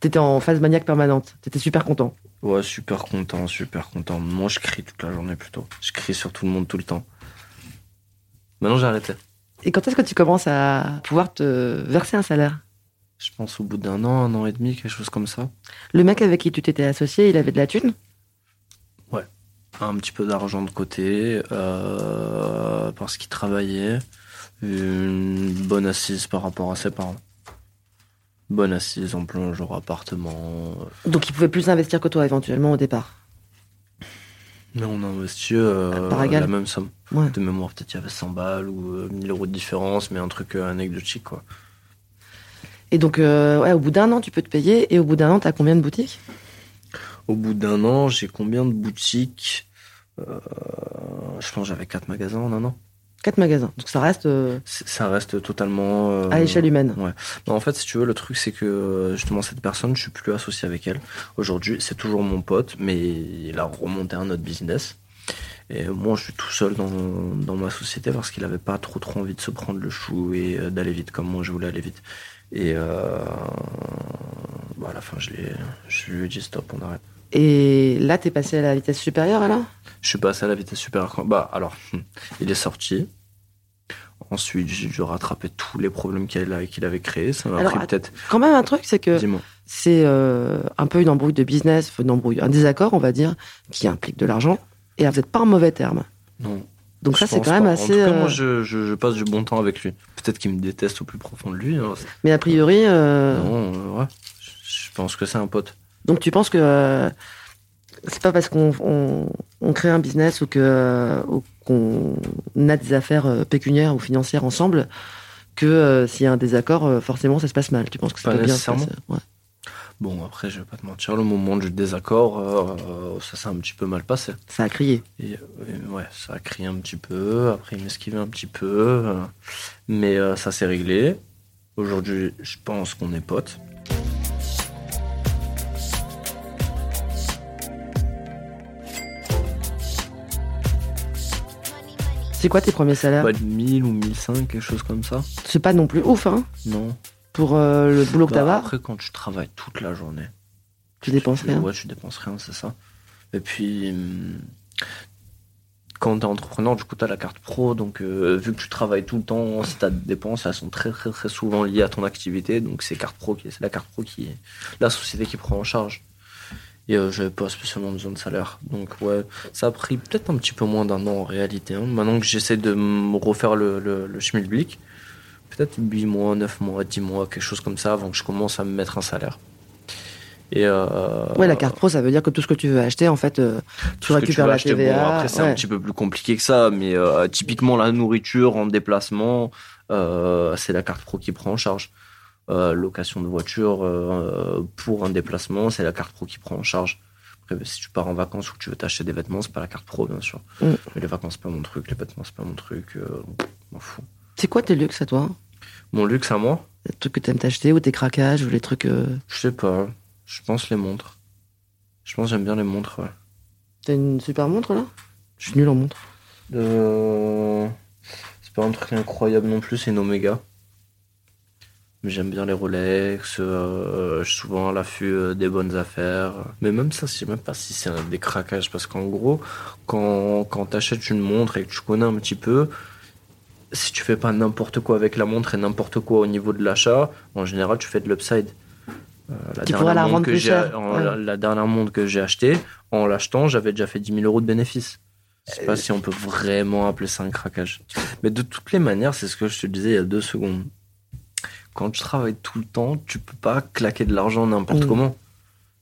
T'étais en phase maniaque permanente. T'étais super content. Ouais, super content, super content. Moi, je crie toute la journée plutôt. Je crie sur tout le monde tout le temps. Maintenant, j'ai arrêté. Et quand est-ce que tu commences à pouvoir te verser un salaire? Je pense au bout d'un an, un an et demi, quelque chose comme ça. Le mec avec qui tu t'étais associé, il avait de la thune? Un petit peu d'argent de côté, euh, parce qu'il travaillait. Une bonne assise par rapport à ses parents. Bonne assise en plein genre appartement. Donc il pouvait plus investir que toi éventuellement au départ. Mais on a investi euh, la même somme. Ouais. De mémoire, peut-être il y avait 100 balles ou euh, 1000 euros de différence, mais un truc euh, anecdotique, quoi. Et donc euh, ouais, au bout d'un an, tu peux te payer. Et au bout d'un an, t'as combien de boutiques? Au bout d'un an, j'ai combien de boutiques? Euh, Je pense que j'avais 4 magasins en un an. Quatre magasins. Donc ça reste euh, Ça reste totalement... euh, à l'échelle humaine. Non, en fait, si tu veux, le truc, c'est que euh, justement, cette personne, je suis plus associé avec elle. Aujourd'hui, c'est toujours mon pote, mais il a remonté un autre business. Et moi, je suis tout seul dans, dans ma société parce qu'il avait pas trop trop envie de se prendre le chou et d'aller vite comme moi, je voulais aller vite. Et euh, bah, à la fin, je, je lui ai dit stop, on arrête. Et là, t'es passé à la vitesse supérieure alors? Je suis passé à la vitesse supérieure. quand- Bah, alors, il est sorti. Ensuite, j'ai dû rattraper tous les problèmes qu'il a- qu'il avait créés. Ça m'a Alors, pris peut-être. Quand même un truc, c'est que Dis-moi. c'est euh, un peu une embrouille de business, une embrouille, un désaccord, on va dire, qui implique de l'argent. Et vous n'êtes pas en mauvais terme. Non. Donc Je ça, c'est quand même pas. assez. En tout cas, euh, moi, je, je- je passe du bon temps avec lui. Peut-être qu'il me déteste au plus profond de lui. hein. Mais a priori, euh, Non, ouais. Je pense que c'est un pote. Donc tu penses que euh, c'est pas parce qu'on on, on crée un business ou que euh, ou qu'on a des affaires euh, pécuniaires ou financières ensemble que euh, s'il y a un désaccord, forcément, ça se passe mal. Tu penses que ça Pas bien Ouais. Bon, après, je vais pas te mentir, le moment du désaccord, euh, ça s'est un petit peu mal passé. Ça a crié. Et, ouais, ça a crié un petit peu. Après, il m'esquivait un petit peu. mais ça s'est réglé. Aujourd'hui, je pense qu'on est potes. C'est quoi tes premiers salaires Pas de 1000 ou 1005, quelque chose comme ça. C'est pas non plus ouf, hein, Non. pour euh, le boulot que Bah, t'as après, quand tu travailles toute la journée, Tu dépenses rien. Ouais, tu dépenses rien, c'est ça. Et puis, hum, quand t'es entrepreneur, du coup, t'as la carte pro. Donc, euh, vu que tu travailles tout le temps, si t'as des dépenses, elles sont très, très, très souvent liées à ton activité. Donc, c'est carte pro qui, c'est la carte pro qui est la société qui prend en charge. Et euh, j'avais pas spécialement besoin de salaire. Donc, ouais, ça a pris peut-être un petit peu moins d'un an en réalité. hein. Maintenant que j'essaie de me refaire le, le, le schmilblick, peut-être 8 mois, 9 mois, 10 mois, quelque chose comme ça, avant que je commence à me mettre un salaire. Et euh, Ouais, la carte pro, ça veut dire que tout ce que tu veux acheter, en fait, euh, tu récupères vas la acheter, TVA. bon, après, c'est ouais. un petit peu plus compliqué que ça, mais euh, typiquement, la nourriture en déplacement, euh, c'est la carte pro qui prend en charge. Euh, location de voiture euh, pour un déplacement, c'est la carte pro qui prend en charge. Après, si tu pars en vacances ou que tu veux t'acheter des vêtements, c'est pas la carte pro, bien sûr. Mm. Mais les vacances, c'est pas mon truc, les vêtements, c'est pas mon truc. Euh, m'en fous. C'est quoi tes luxes à toi? Mon luxe à moi, Les trucs que t'aimes t'acheter ou tes craquages ou les trucs. je sais pas. Je pense les montres. Je pense j'aime bien les montres, ouais. T'as une super montre là? Je suis nul en montre. C'est pas un truc incroyable non plus, c'est une Omega. J'aime bien les Rolex, euh, je suis souvent à l'affût euh, des bonnes affaires. Mais même ça, je sais même pas si c'est un des craquages, parce qu'en gros, quand, quand t'achètes une montre et que tu connais un petit peu, si tu fais pas n'importe quoi avec la montre et n'importe quoi au niveau de l'achat, en général, tu fais de l'upside. Euh, la tu pourras la rendre plus cher. la, dernière montre que j'ai achetée, en l'achetant, j'avais déjà fait 10 000 euros de bénéfices. Je sais pas si on peut vraiment appeler ça un craquage. Mais de toutes les manières, c'est ce que je te disais il y a deux secondes. Quand tu travailles tout le temps, tu peux pas claquer de l'argent n'importe mm. comment.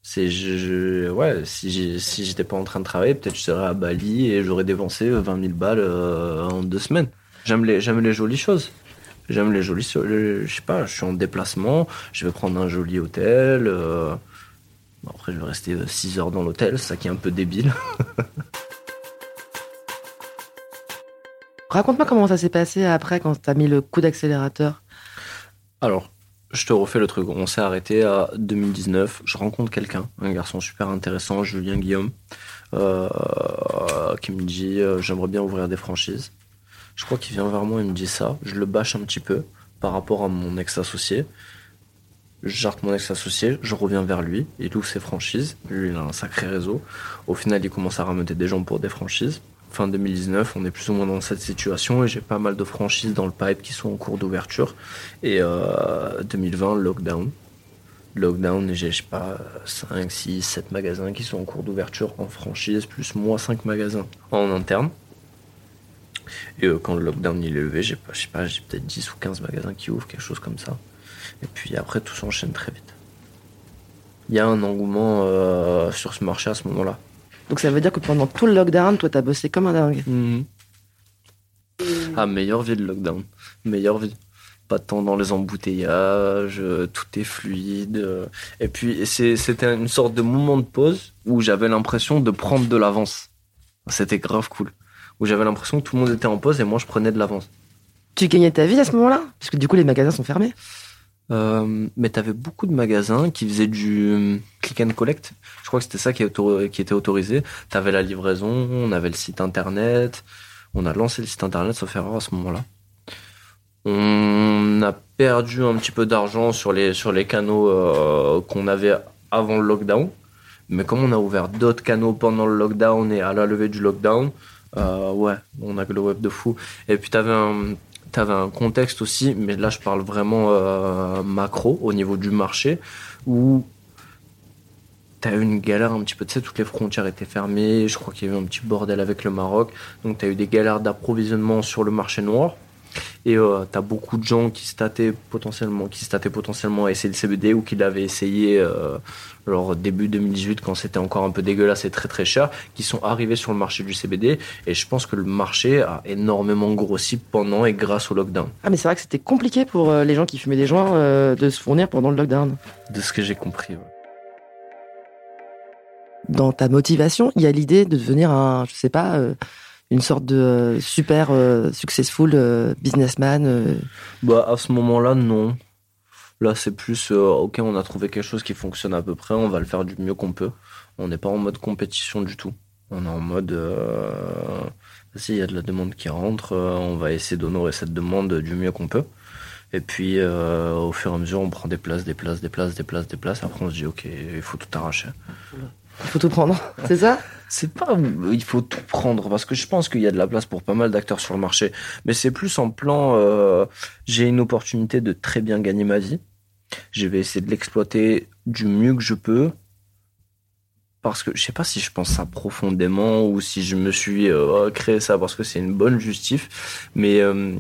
C'est je, ouais, si si j'étais pas en train de travailler, peut-être je serais à Bali et j'aurais dépensé 20 000 balles euh, en deux semaines. J'aime les j'aime les jolies choses. J'aime les jolies je sais pas, je suis en déplacement, je vais prendre un joli hôtel. Euh, après, je vais rester 6 heures dans l'hôtel, ça qui est un peu débile. Raconte-moi comment ça s'est passé après quand tu as mis le coup d'accélérateur. Alors, je te refais le truc. On s'est arrêté à 2019. Je rencontre quelqu'un, un garçon super intéressant, Julien Guillaume, euh, qui me dit euh, j'aimerais bien ouvrir des franchises. Je crois qu'il vient vers moi et me dit ça. Je le bâche un petit peu par rapport à mon ex-associé. Jarte mon ex-associé, je reviens vers lui, il ouvre ses franchises. Lui, il a un sacré réseau. Au final, il commence à ramener des gens pour des franchises fin 2019, on est plus ou moins dans cette situation et j'ai pas mal de franchises dans le pipe qui sont en cours d'ouverture. Et 2020, euh, lockdown. Lockdown, et j'ai, je sais pas, 5, 6, 7 magasins qui sont en cours d'ouverture en franchise, plus moi 5 magasins en interne. Et euh, quand le lockdown il est levé, j'ai pas, je sais pas, j'ai peut-être 10 ou 15 magasins qui ouvrent, quelque chose comme ça. Et puis après, tout s'enchaîne très vite. Il y a un engouement euh, sur ce marché à ce moment-là. Donc ça veut dire que pendant tout le lockdown, toi, t'as bossé comme un dingue. Mhm. Ah, meilleure vie de lockdown. Meilleure vie. Pas de temps dans les embouteillages, tout est fluide. Et puis, c'était une sorte de moment de pause où j'avais l'impression de prendre de l'avance. C'était grave cool. Où j'avais l'impression que tout le monde était en pause et moi, je prenais de l'avance. Tu gagnais ta vie à ce moment-là? Parce que du coup, les magasins sont fermés. Euh, mais tu avais beaucoup de magasins qui faisaient du euh, click and collect. Je crois que c'était ça qui, était autorisé. Tu avais la livraison, on avait le site internet. On a lancé le site internet, sauf erreur, à ce moment-là. On a perdu un petit peu d'argent sur les, sur les canaux euh, qu'on avait avant le lockdown. Mais comme on a ouvert d'autres canaux pendant le lockdown et à la levée du lockdown, ouais, on a que le web de fou. Et puis tu avais un, tu avais un contexte aussi, mais là je parle vraiment euh, macro au niveau du marché, où tu as eu une galère un petit peu, tu sais, toutes les frontières étaient fermées, je crois qu'il y avait un petit bordel avec le Maroc, donc tu as eu des galères d'approvisionnement sur le marché noir. Et euh, tu as beaucoup de gens qui se tâtaient potentiellement, qui se potentiellement à essayer le CBD ou qui l'avaient essayé euh, alors début 2018 quand c'était encore un peu dégueulasse et très très cher, qui sont arrivés sur le marché du CBD. Et je pense que le marché a énormément grossi pendant et grâce au lockdown. Ah mais c'est vrai que c'était compliqué pour euh, les gens qui fumaient des joints euh, de se fournir pendant le lockdown. De ce que j'ai compris. Dans ta motivation, il y a l'idée de devenir un, je sais pas, euh, une sorte de super successful businessman. Bah à ce moment-là, non. Là, c'est plus, euh, ok, on a trouvé quelque chose qui fonctionne à peu près, on va le faire du mieux qu'on peut. On n'est pas en mode compétition du tout. On est en mode, euh, il y a de la demande qui rentre, euh, on va essayer d'honorer cette demande du mieux qu'on peut. Et puis, euh, au fur et à mesure, on prend des places, des places, des places, des places, des places. Après, on se dit, ok, il faut tout arracher. Il faut tout prendre, c'est ça? C'est pas, il faut tout prendre parce que je pense qu'il y a de la place pour pas mal d'acteurs sur le marché. Mais c'est plus en plan, euh, j'ai une opportunité de très bien gagner ma vie. Je vais essayer de l'exploiter du mieux que je peux parce que je sais pas si je pense ça profondément ou si je me suis euh, créé ça parce que c'est une bonne justif, mais euh,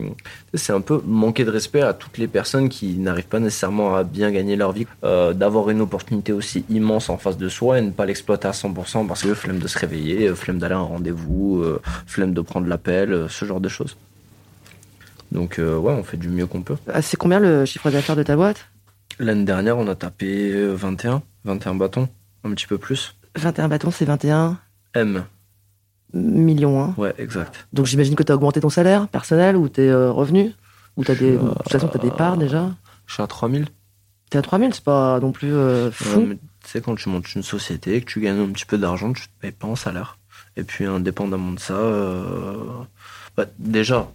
c'est un peu manquer de respect à toutes les personnes qui n'arrivent pas nécessairement à bien gagner leur vie, euh, d'avoir une opportunité aussi immense en face de soi et ne pas l'exploiter à 100% parce que flemme de se réveiller, flemme d'aller à un rendez-vous, flemme de prendre l'appel, ce genre de choses. Donc ouais, on fait du mieux qu'on peut. Ah, c'est combien le chiffre d'affaires de ta boîte? L'année dernière, on a tapé 21, 21 bâtons, un petit peu plus. 21 bâtons, c'est 21 M. Millions, hein Ouais, exact. Donc j'imagine que tu as augmenté ton salaire personnel ou tes euh, revenus Ou t'as des... De toute façon, tu as des parts déjà Je suis à 3000. T'es à 3000, c'est pas non plus euh, fou. tu sais, quand tu montes une société, que tu gagnes un petit peu d'argent, tu te payes pas en salaire. Et puis, indépendamment de ça, euh, bah, déjà,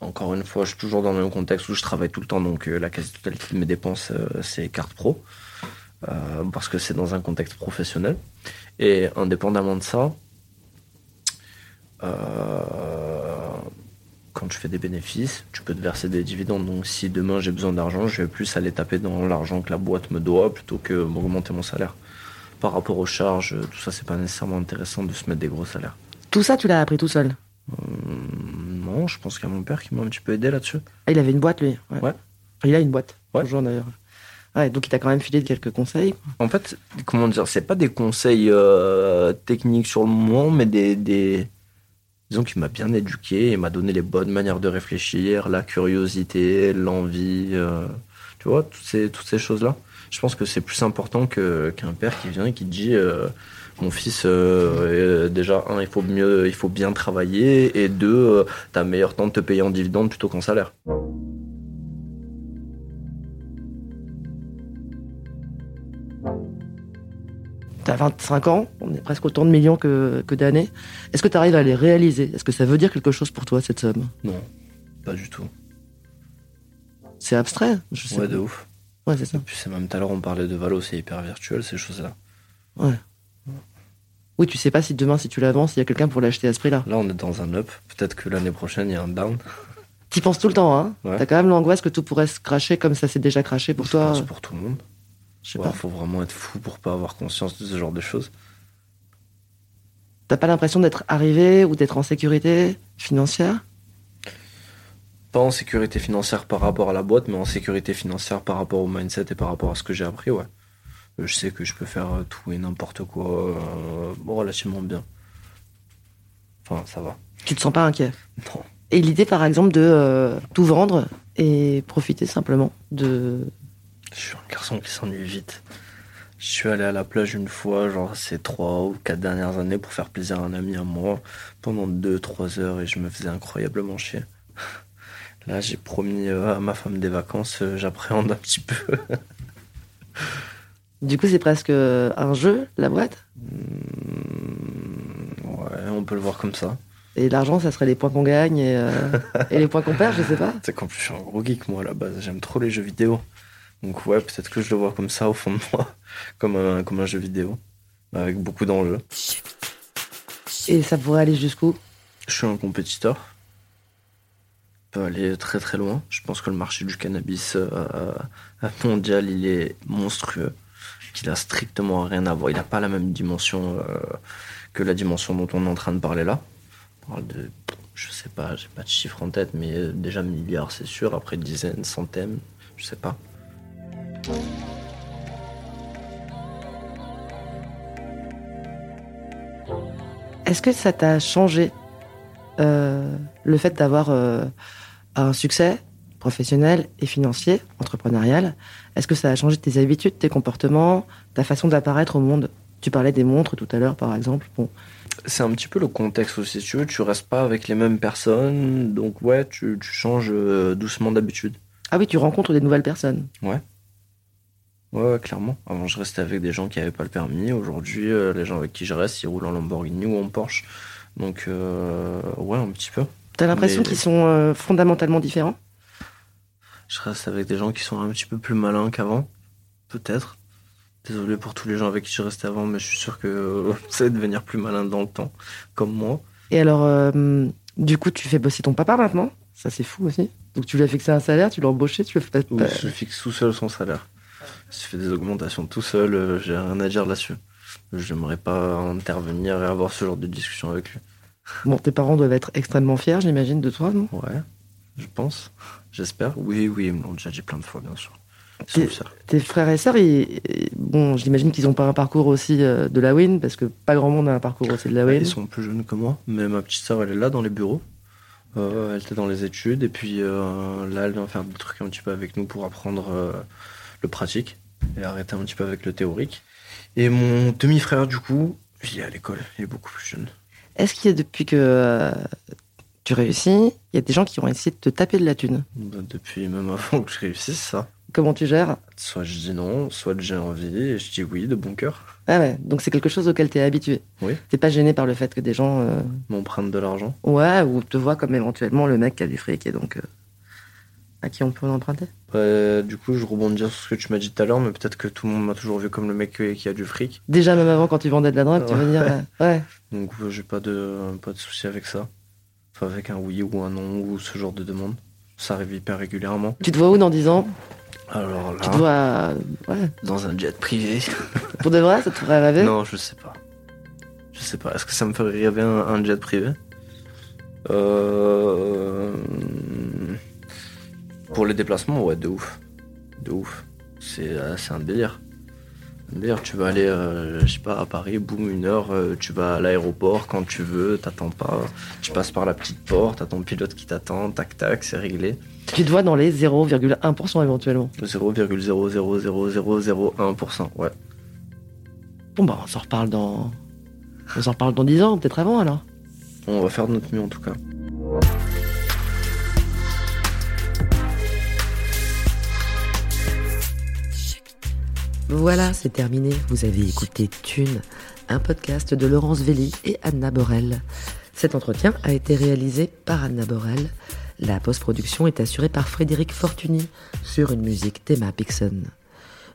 encore une fois, je suis toujours dans le même contexte où je travaille tout le temps, donc la quasi-totalité de mes dépenses, c'est carte pro. Euh, parce que c'est dans un contexte professionnel. Et indépendamment de ça, euh, quand tu fais des bénéfices, tu peux te verser des dividendes. Donc si demain j'ai besoin d'argent, je vais plus aller taper dans l'argent que la boîte me doit plutôt que m'augmenter mon salaire. Par rapport aux charges, tout ça, c'est pas nécessairement intéressant de se mettre des gros salaires. Tout ça, tu l'as appris tout seul? Hum, non, je pense qu'il y a mon père qui m'a un petit peu aidé là-dessus. Ah, il avait une boîte, lui? Ouais. Il a une boîte, Ouais. toujours d'ailleurs. Donc il t'a quand même filé quelques conseils. En fait, comment dire, c'est pas des conseils euh, techniques sur le moment, mais des, des... disons qu'il m'a bien éduqué et m'a donné les bonnes manières de réfléchir, la curiosité, l'envie, euh, tu vois, toutes ces, toutes ces choses-là. Je pense que c'est plus important qu'un père qui vient et qui dit, euh, mon fils, déjà, un, il faut mieux, il faut bien travailler, et deux, t'as meilleur temps de te payer en dividende plutôt qu'en salaire. T'as 25 ans, on est presque autant de millions que, que d'années. Est-ce que tu arrives à les réaliser? Est-ce que ça veut dire quelque chose pour toi, cette somme? Non, pas du tout. C'est abstrait je sais Ouais, pas. de ouf. Ouais, c'est ça. Puis c'est même tout à l'heure, on parlait de Valo, c'est hyper virtuel, ces choses-là. Ouais. Oui, tu sais pas si demain, si tu l'avances, il y a quelqu'un pour l'acheter à ce prix-là. Là, on est dans un up. Peut-être que l'année prochaine, il y a un down. T'y penses tout le temps, hein? Ouais. T'as quand même l'angoisse que tout pourrait se cracher comme ça s'est déjà craché pour Je toi. pense pour tout le monde. Je sais pas. faut vraiment être fou pour pas avoir conscience de ce genre de choses. T'as pas l'impression d'être arrivé ou d'être en sécurité financière? Pas en sécurité financière par rapport à la boîte, mais en sécurité financière par rapport au mindset et par rapport à ce que j'ai appris, ouais. Euh, Je sais que je peux faire euh, tout et n'importe quoi euh, relativement bien. Enfin, ça va. Tu te sens pas inquiet? Non. Et l'idée, par exemple, de euh, tout vendre et profiter simplement de. Je suis un garçon qui s'ennuie vite. Je suis allé à la plage une fois, genre ces trois ou quatre dernières années, pour faire plaisir à un ami à moi, pendant deux, trois heures, et je me faisais incroyablement chier. Là, j'ai promis euh, à ma femme des vacances, euh, j'appréhende un petit peu. Du coup, c'est presque un jeu, la boîte? Hmm, ouais, on peut le voir comme ça. Et l'argent, ça serait les points qu'on gagne et, euh, et les points qu'on perd, je sais pas. C'est qu'en plus, je suis un gros geek, moi, à la base. J'aime trop les jeux vidéo. Donc, ouais, peut-être que je le vois comme ça, au fond de moi, comme un, comme un jeu vidéo, avec beaucoup d'enjeux. Et ça pourrait aller jusqu'où? Je suis un compétiteur. Je peux aller très très loin. Je pense que le marché du cannabis euh, euh, mondial, il est monstrueux. Qu'il a strictement rien à voir. Il n'a pas la même dimension euh, que la dimension dont on est en train de parler là. On parle de, je sais pas, j'ai pas de chiffre en tête, mais euh, déjà milliards, c'est sûr. Après dizaines, centaines, je sais pas. Est-ce que ça t'a changé euh, le fait d'avoir euh, un succès professionnel et financier, entrepreneurial? Est-ce que ça a changé tes habitudes, tes comportements, ta façon d'apparaître au monde? Tu parlais des montres tout à l'heure, par exemple. Bon, C'est un petit peu le contexte aussi, si tu veux. Tu restes pas avec les mêmes personnes, donc ouais, tu, tu changes euh, doucement d'habitude. Ah oui, tu rencontres des nouvelles personnes. Ouais. Ouais, ouais, clairement. Avant, je restais avec des gens qui n'avaient pas le permis. Aujourd'hui, euh, les gens avec qui je reste, ils roulent en Lamborghini ou en Porsche. Donc, euh, ouais, un petit peu. T'as l'impression Mais- qu'ils sont euh, fondamentalement différents? Je reste avec des gens qui sont un petit peu plus malins qu'avant. Peut-être. Désolé pour tous les gens avec qui je restais avant, mais je suis sûr que ça va devenir plus malin dans le temps. Comme moi. Et alors, euh, du coup, tu fais bosser ton papa maintenant? Ça, c'est fou aussi. Donc, tu lui as fixé un salaire, tu l'as embauché, tu le fais Ou pas. je fixe tout seul son salaire. Si je fais des augmentations tout seul, euh, j'ai rien à dire là-dessus. J'aimerais pas intervenir et avoir ce genre de discussion avec lui. Bon, tes parents doivent être extrêmement fiers, j'imagine, de toi, non? Ouais, je pense. J'espère. Oui, oui, ils me l'ont déjà dit plein de fois, bien sûr. Tes frères et sœurs, ils- bon, j'imagine qu'ils n'ont pas un parcours aussi euh, de la win, parce que pas grand monde a un parcours aussi de la win. Ils sont plus jeunes que moi, mais ma petite sœur, elle est là dans les bureaux. Euh, elle était dans les études, et puis euh, là, elle vient faire des trucs un petit peu avec nous pour apprendre euh, le pratique et arrêter un petit peu avec le théorique. Et mon demi-frère, du coup, il est à l'école, il est beaucoup plus jeune. Est-ce qu'il y a depuis que euh, tu réussis, il y a des gens qui ont essayé de te taper de la thune? Bah, depuis même avant que je réussisse ça. Comment tu gères? Soit je dis non, soit j'ai envie, et je dis oui de bon cœur. Ah ouais, donc c'est quelque chose auquel tu es habitué? Oui. T'es pas gêné par le fait que des gens, euh, M'emprunte de l'argent. ouais, ou te voient comme éventuellement le mec qui a du fric et donc euh, à qui on peut emprunter Ouais, du coup, je rebondis sur ce que tu m'as dit tout à l'heure, mais peut-être que tout le monde m'a toujours vu comme le mec qui a du fric. Déjà, même avant, quand tu vendais de la drogue, tu veux dire, ouais. Donc, j'ai pas de, pas de souci avec ça. soit avec un oui ou un non ou ce genre de demande. Ça arrive hyper régulièrement. Tu te vois où dans 10 ans Alors Tu te là, vois. Ouais. dans un jet privé. Pour de vrai, ça te ferait rêver non, je sais pas. Je sais pas. Est-ce que ça me ferait rêver un, un jet privé? Euh, Pour les déplacements, ouais, de ouf. De ouf. C'est euh, c'est un délire. Un délire. Tu vas aller, euh, je sais pas, à Paris, boum, une heure, euh, tu vas à l'aéroport quand tu veux, t'attends pas. Tu passes par la petite porte, t'as ton pilote qui t'attend, tac tac, c'est réglé. Tu te vois dans les 0,1% éventuellement. 0,00001%, ouais. Bon, bah, on s'en reparle dans. On s'en reparle dans 10 ans, peut-être avant alors. On va faire de notre mieux en tout cas. Voilà, c'est terminé. Vous avez écouté Thune, un podcast de Laurence Velli et Anna Borel. Cet entretien a été réalisé par Anna Borel. La post-production est assurée par Frédéric Fortuny sur une musique Théma Pixon.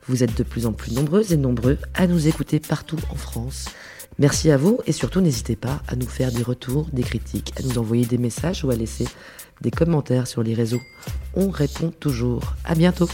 Vous êtes de plus en plus nombreuses et nombreux à nous écouter partout en France. Merci à vous et surtout n'hésitez pas à nous faire des retours, des critiques, à nous envoyer des messages ou à laisser des commentaires sur les réseaux. On répond toujours. À bientôt.